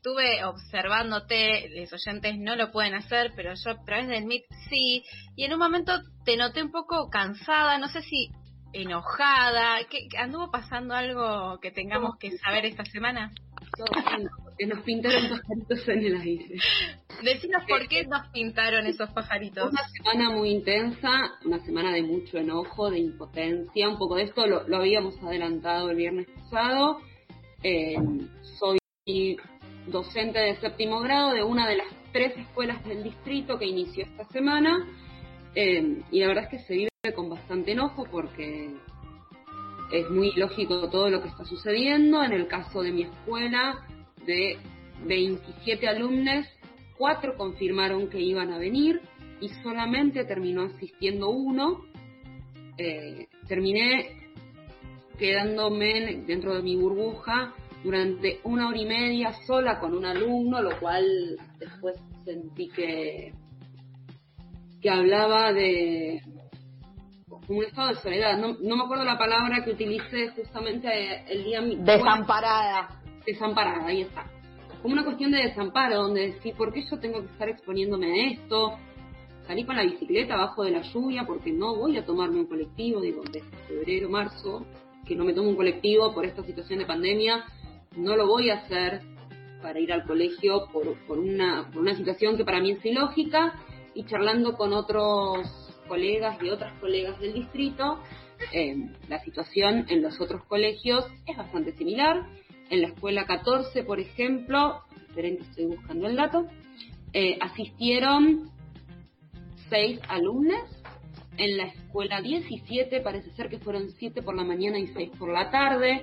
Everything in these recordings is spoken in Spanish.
estuve observándote, los oyentes no lo pueden hacer, pero yo a través del Meet sí, y en un momento te noté un poco cansada, no sé si enojada, ¿qué, ¿anduvo pasando algo que tengamos que saber esta semana? que nos pintaron pajaritos en el aire. Decinos por qué nos pintaron esos pajaritos. Una semana muy intensa, una semana de mucho enojo, de impotencia, un poco de esto lo, habíamos adelantado el viernes pasado. Eh, soy docente de séptimo grado de una de las tres escuelas del distrito que inició esta semana eh, y la verdad es que se vive con bastante enojo porque es muy lógico todo lo que está sucediendo. En el caso de mi escuela, de 27 alumnos, cuatro confirmaron que iban a venir y solamente terminó asistiendo uno. Eh, terminé quedándome dentro de mi burbuja durante una hora y media sola con un alumno, lo cual después sentí que, que hablaba de un estado de soledad. No, no me acuerdo la palabra que utilicé justamente el día... Desamparada desamparada, ahí está. Como una cuestión de desamparo, donde decir, ¿por qué yo tengo que estar exponiéndome a esto? Salí con la bicicleta abajo de la lluvia porque no voy a tomarme un colectivo, digo, desde febrero, marzo, que no me tomo un colectivo por esta situación de pandemia, no lo voy a hacer para ir al colegio por, una, situación que para mí es ilógica y charlando con otros colegas y otras colegas del distrito, eh, la situación en los otros colegios es bastante similar en la escuela 14, por ejemplo, estoy buscando el dato, eh, asistieron seis alumnos. En la escuela 17 parece ser que fueron siete por la mañana y seis por la tarde.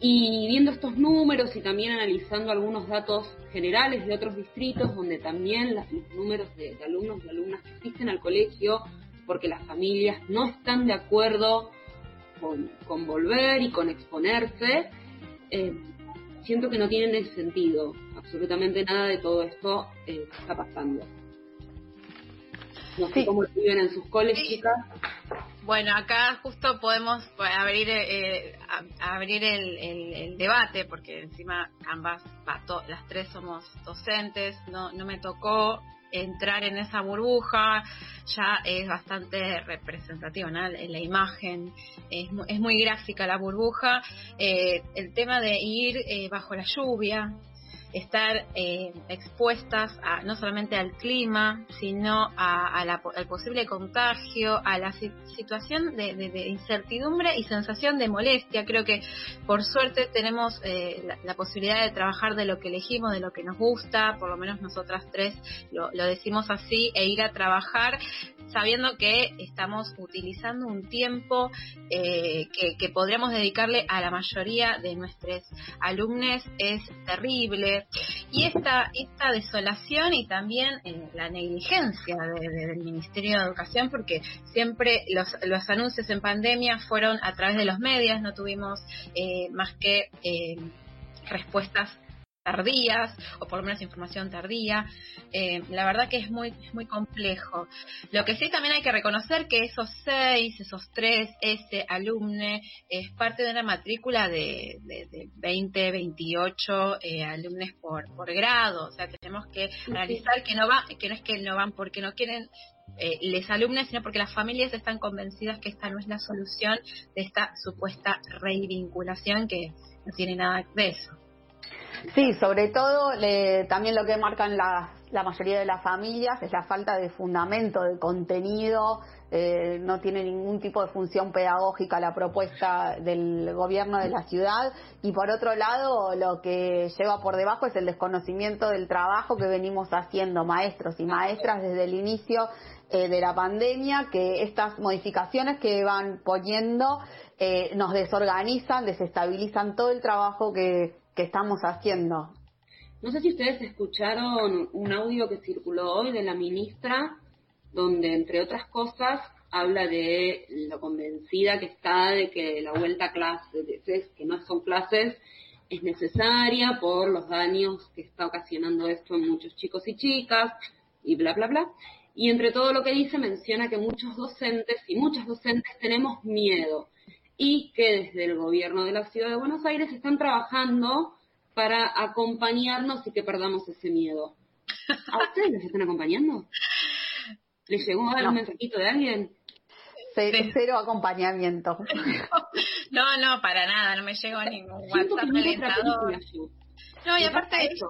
Y viendo estos números y también analizando algunos datos generales de otros distritos, donde también los números de, alumnos y alumnas que asisten al colegio, porque las familias no están de acuerdo con, con volver y con exponerse, eh, siento que no tienen sentido absolutamente nada de todo esto eh, está pasando. No sé cómo lo viven en sus coles, chicas. Bueno, acá justo podemos abrir eh, abrir el, debate, porque encima ambas, las tres somos docentes, no, no me tocó entrar en esa burbuja ya es bastante representativa, ¿no? la imagen es, es, muy gráfica la burbuja, eh, el tema de ir eh, bajo la lluvia, estar eh, expuestas a, no solamente al clima, sino a, la, al posible contagio, a la situación de, incertidumbre y sensación de molestia. Creo que por suerte tenemos eh, la, posibilidad de trabajar de lo que elegimos, de lo que nos gusta, por lo menos nosotras tres lo, decimos así, e ir a trabajar sabiendo que estamos utilizando un tiempo eh, que, podríamos dedicarle a la mayoría de nuestros alumnos. Es terrible, y esta, esta desolación y también eh, la negligencia del Ministerio de Educación, porque siempre los, los anuncios en pandemia fueron a través de los medios, no tuvimos eh, más que respuestas tardías o por lo menos información tardía. Eh, la verdad que es muy, muy complejo. Lo que sí también hay que reconocer que esos seis, esos tres, ese alumne es parte de una matrícula de, de, 20, 28 eh, alumnos por, por grado. O sea, tenemos que analizar que no va, que no es que no van porque no quieren eh, les alumnos, sino porque las familias están convencidas que esta no es la solución de esta supuesta revinculación que no tiene nada de eso. Sí, sobre todo también lo que marcan la, mayoría de las familias es la falta de fundamento, de contenido, eh, no tiene ningún tipo de función pedagógica la propuesta del gobierno de la ciudad. Y por otro lado lo que lleva por debajo es el desconocimiento del trabajo que venimos haciendo maestros y maestras desde el inicio eh, de la pandemia, que estas modificaciones que van poniendo eh, nos desorganizan, desestabilizan todo el trabajo que, estamos haciendo. No sé si ustedes escucharon un audio que circuló hoy de la ministra, donde, entre otras cosas, habla de lo convencida que está de que la vuelta a clases, que no son clases, es necesaria por los daños que está ocasionando esto en muchos chicos y chicas, y bla, bla, bla. Y entre todo lo que dice, menciona que muchos docentes y muchas docentes tenemos miedo y que desde el gobierno de la ciudad de Buenos Aires están trabajando para acompañarnos y que perdamos ese miedo. ¿A ustedes les están acompañando? ¿Les llegó algún mensajito de alguien? Cero, acompañamiento. No, no, para nada, no me llegó ningún WhatsApp alentador. No, y aparte eso.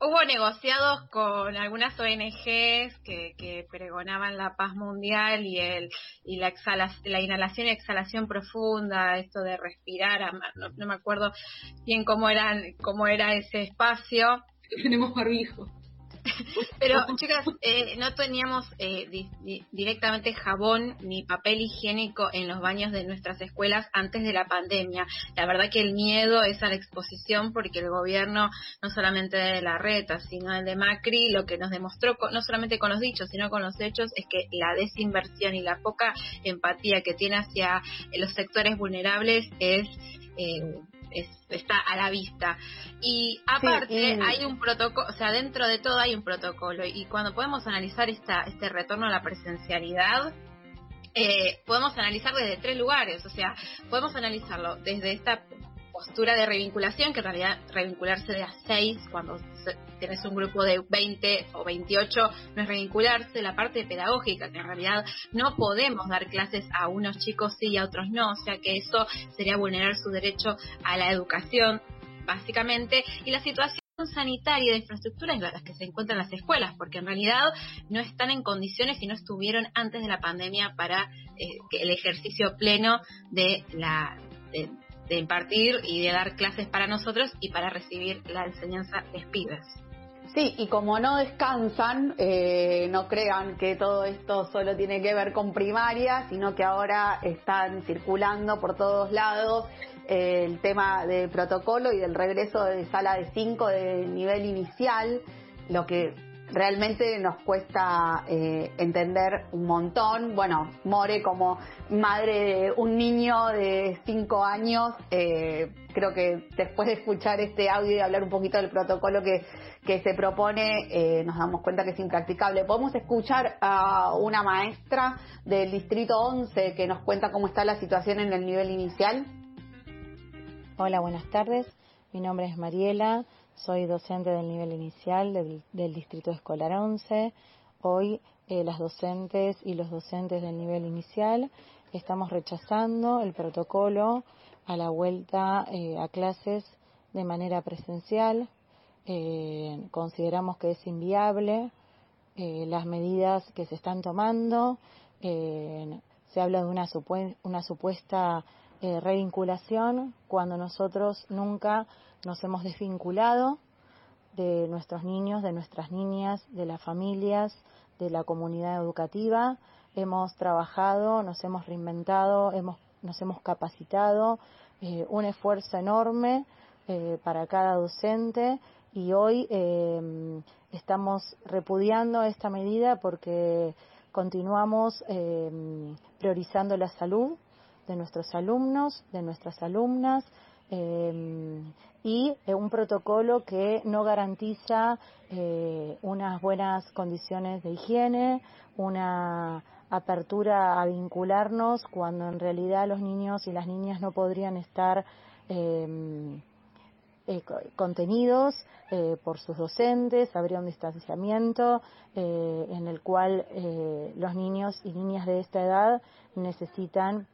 Hubo negociados con algunas ONGs que, que pregonaban la paz mundial y el y la la inhalación y exhalación profunda, esto de respirar, no, me acuerdo bien cómo eran cómo era ese espacio. Tenemos barbijo. Pero, chicas, eh, no teníamos eh, directamente jabón ni papel higiénico en los baños de nuestras escuelas antes de la pandemia. La verdad que el miedo es a la exposición porque el gobierno, no solamente de la reta, sino el de Macri, lo que nos demostró, no solamente con los dichos, sino con los hechos, es que la desinversión y la poca empatía que tiene hacia los sectores vulnerables es... Eh, está a la vista. Y aparte hay un protocolo, o sea, dentro de todo hay un protocolo y cuando podemos analizar esta, este retorno a la presencialidad, eh, podemos analizar desde tres lugares, o sea, podemos analizarlo desde esta postura de revinculación, que en realidad revincularse de a seis cuando tienes un grupo de 20 o 28 no es revincularse, la parte pedagógica, que en realidad no podemos dar clases a unos chicos sí y a otros no, o sea que eso sería vulnerar su derecho a la educación, básicamente, y la situación sanitaria de infraestructura en las que se encuentran las escuelas, porque en realidad no están en condiciones y no estuvieron antes de la pandemia para eh, el ejercicio pleno de la de impartir y de dar clases para nosotros y para recibir la enseñanza de. Sí, y como no descansan, eh, no crean que todo esto solo tiene que ver con primaria, sino que ahora están circulando por todos lados eh, el tema del protocolo y del regreso de sala de 5 de nivel inicial, lo que realmente nos cuesta eh, entender un montón. Bueno, More como madre de un niño de cinco años, eh, creo que después de escuchar este audio y hablar un poquito del protocolo que, que se propone, eh, nos damos cuenta que es impracticable. Podemos escuchar a una maestra del Distrito 11 que nos cuenta cómo está la situación en el nivel inicial. Hola, buenas tardes. Mi nombre es Mariela. Soy docente del nivel inicial del, Distrito Escolar 11. Hoy eh, las docentes y los docentes del nivel inicial estamos rechazando el protocolo a la vuelta eh, a clases de manera presencial. Eh, consideramos que es inviable las medidas que se están tomando. se habla de una, una supuesta revinculación cuando nosotros nunca nos hemos desvinculado de nuestros niños, de nuestras niñas, de las familias, de la comunidad educativa. Hemos trabajado, nos hemos reinventado, hemos, nos hemos capacitado, eh, un esfuerzo enorme eh, para cada docente y hoy eh, estamos repudiando esta medida porque continuamos priorizando la salud de nuestros alumnos, de nuestras alumnas, eh, y eh, un protocolo que no garantiza eh, unas buenas condiciones de higiene, una apertura a vincularnos cuando en realidad los niños y las niñas no podrían estar em, contenidos por sus docentes, habría un distanciamiento en el cual los niños y niñas de esta edad necesitan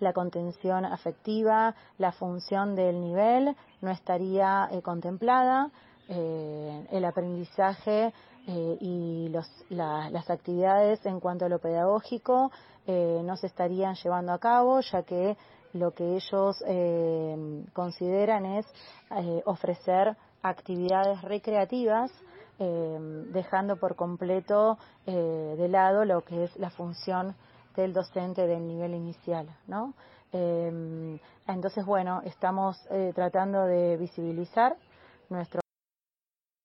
la contención afectiva, la función del nivel no estaría eh, contemplada, eh, el aprendizaje eh, y las actividades en cuanto a lo pedagógico no se estarían llevando a cabo, ya que lo que ellos consideran es ofrecer actividades recreativas dejando por completo de lado lo que es la función del docente del nivel inicial, ¿no? Em, entonces, bueno, estamos eh, tratando de visibilizar nuestro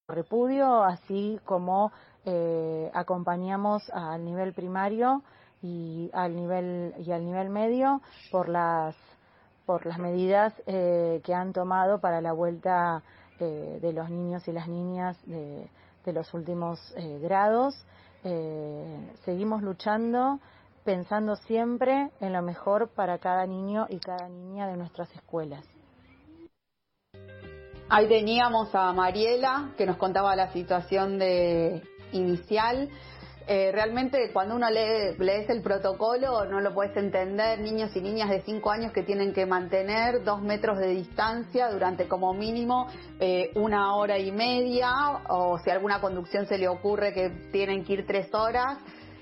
repudio, así como eh, acompañamos al nivel primario y al nivel y al nivel medio por las por las medidas eh, que han tomado para la vuelta de los niños y las niñas de, de los últimos grados. seguimos luchando pensando siempre en lo mejor para cada niño y cada niña de nuestras escuelas. Ahí teníamos a Mariela que nos contaba la situación de inicial. Eh, realmente cuando uno lee, lees el protocolo no lo puedes entender, niños y niñas de 5 años que tienen que mantener dos metros de distancia durante como mínimo eh, una hora y media o si alguna conducción se le ocurre que tienen que ir tres horas.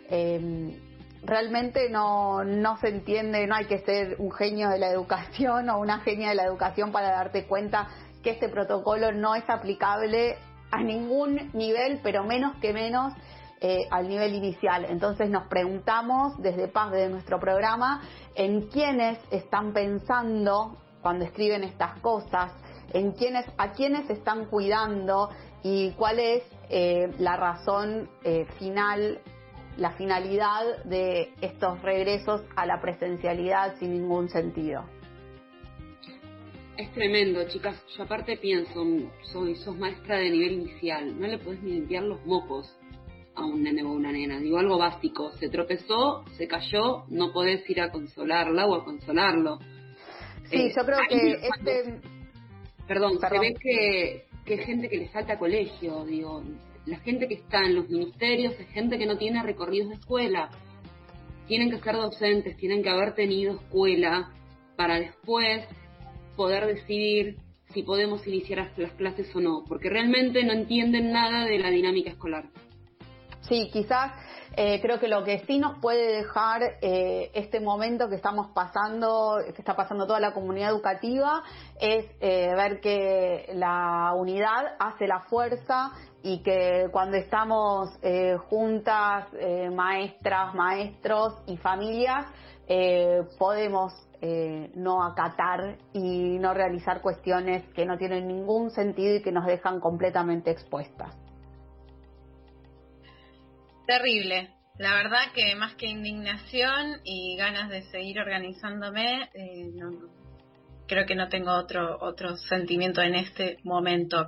Eh, realmente no, no se entiende, no hay que ser un genio de la educación o una genia de la educación para darte cuenta que este protocolo no es aplicable a ningún nivel, pero menos que menos eh, al nivel inicial. Entonces nos preguntamos desde Paz, de nuestro programa, en quiénes están pensando cuando escriben estas cosas, en quiénes, a quiénes están cuidando y cuál es eh, la razón eh, final, la finalidad de estos regresos a la presencialidad sin ningún sentido. Es tremendo, chicas. Yo aparte pienso, soy, sos maestra de nivel inicial, no le podés ni limpiar los mocos a un nene o una nena. Digo algo básico, se tropezó, se cayó, no podés ir a consolarla o a consolarlo. Sí, eh, yo creo que este... Perdón, se ve que, que gente que le falta colegio, digo, la gente que está en los ministerios es gente que no tiene recorridos de escuela. Tienen que ser docentes, tienen que haber tenido escuela para después poder decidir si podemos iniciar las clases o no, porque realmente no entienden nada de la dinámica escolar. Sí, quizás eh, creo que lo que sí nos puede dejar eh, este momento que estamos pasando, que está pasando toda la comunidad educativa, es eh, ver que la unidad hace la fuerza y que cuando estamos juntas, maestras, maestros y familias, podemos no acatar y no realizar cuestiones que no tienen ningún sentido y que nos dejan completamente expuestas. Terrible. La verdad que más que indignación y ganas de seguir organizándome, eh, creo que no tengo otro otro sentimiento en este momento.